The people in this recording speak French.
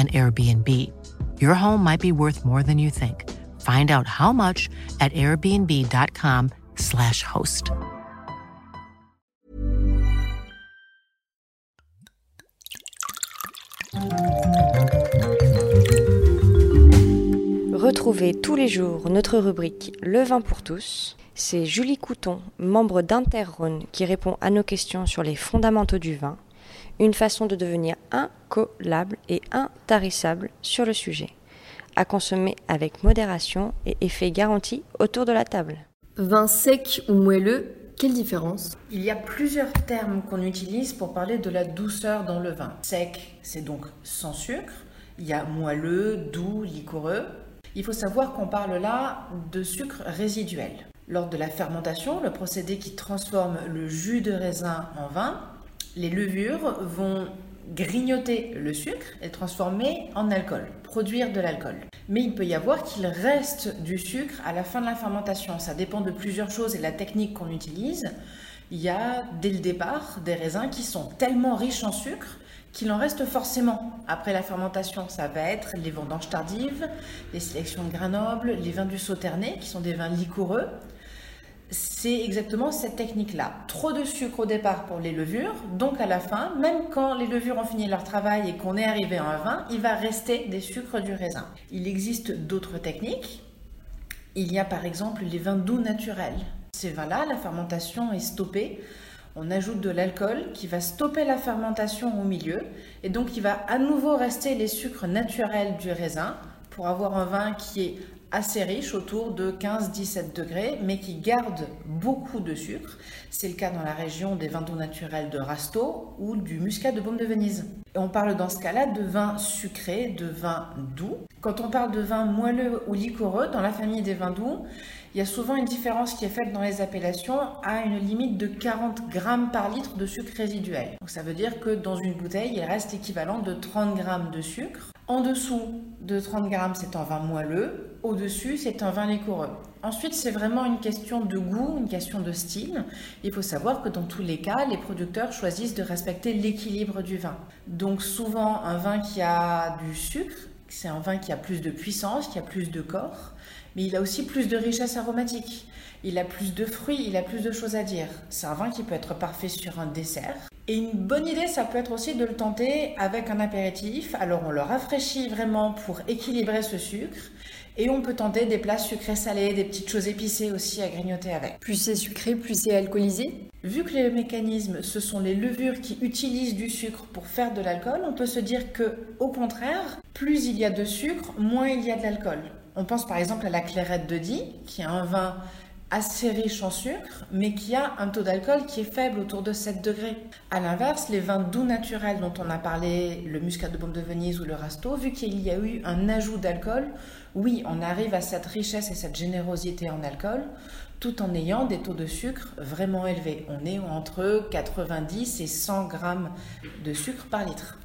an Airbnb. Your home might be worth more than you think. Find out how much at airbnb.com/slash host. Retrouvez tous les jours notre rubrique Le vin pour tous. C'est Julie Couton, membre d'Interrhône, qui répond à nos questions sur les fondamentaux du vin une façon de devenir incollable et intarissable sur le sujet. À consommer avec modération et effet garanti autour de la table. Vin sec ou moelleux, quelle différence? Il y a plusieurs termes qu'on utilise pour parler de la douceur dans le vin. Sec, c'est donc sans sucre. Il y a moelleux, doux, liquoreux. Il faut savoir qu'on parle là de sucre résiduel. Lors de la fermentation, le procédé qui transforme le jus de raisin en vin les levures vont grignoter le sucre et transformer en alcool, produire de l'alcool. Mais il peut y avoir qu'il reste du sucre à la fin de la fermentation. Ça dépend de plusieurs choses et la technique qu'on utilise. Il y a dès le départ des raisins qui sont tellement riches en sucre qu'il en reste forcément après la fermentation. Ça va être les vendanges tardives, les sélections de Grenoble, les vins du Sauternet qui sont des vins liquoreux c'est exactement cette technique-là. Trop de sucre au départ pour les levures, donc à la fin, même quand les levures ont fini leur travail et qu'on est arrivé à un vin, il va rester des sucres du raisin. Il existe d'autres techniques. Il y a par exemple les vins doux naturels. Ces vins-là, la fermentation est stoppée. On ajoute de l'alcool qui va stopper la fermentation au milieu et donc il va à nouveau rester les sucres naturels du raisin pour avoir un vin qui est assez riche, autour de 15-17 degrés, mais qui garde beaucoup de sucre. C'est le cas dans la région des vins doux naturels de Rasto ou du muscat de Baume de Venise. On parle dans ce cas-là de vin sucré, de vin doux. Quand on parle de vin moelleux ou liquoreux, dans la famille des vins doux, il y a souvent une différence qui est faite dans les appellations à une limite de 40 grammes par litre de sucre résiduel. Donc ça veut dire que dans une bouteille, il reste équivalent de 30 grammes de sucre. En dessous de 30 grammes, c'est un vin moelleux. Au-dessus, c'est un vin liquoreux. Ensuite, c'est vraiment une question de goût, une question de style. Il faut savoir que dans tous les cas, les producteurs choisissent de respecter l'équilibre du vin. Donc souvent, un vin qui a du sucre, c'est un vin qui a plus de puissance, qui a plus de corps mais il a aussi plus de richesse aromatique. Il a plus de fruits, il a plus de choses à dire. C'est un vin qui peut être parfait sur un dessert. Et une bonne idée, ça peut être aussi de le tenter avec un apéritif. Alors on le rafraîchit vraiment pour équilibrer ce sucre. Et on peut tenter des plats sucrés salés, des petites choses épicées aussi à grignoter avec. Plus c'est sucré, plus c'est alcoolisé Vu que les mécanismes, ce sont les levures qui utilisent du sucre pour faire de l'alcool, on peut se dire que, au contraire, plus il y a de sucre, moins il y a de l'alcool. On pense par exemple à la clairette de Die, qui est un vin assez riche en sucre, mais qui a un taux d'alcool qui est faible, autour de 7 degrés. A l'inverse, les vins doux naturels dont on a parlé, le muscat de Baume de Venise ou le Rasto, vu qu'il y a eu un ajout d'alcool, oui, on arrive à cette richesse et cette générosité en alcool, tout en ayant des taux de sucre vraiment élevés. On est entre 90 et 100 grammes de sucre par litre.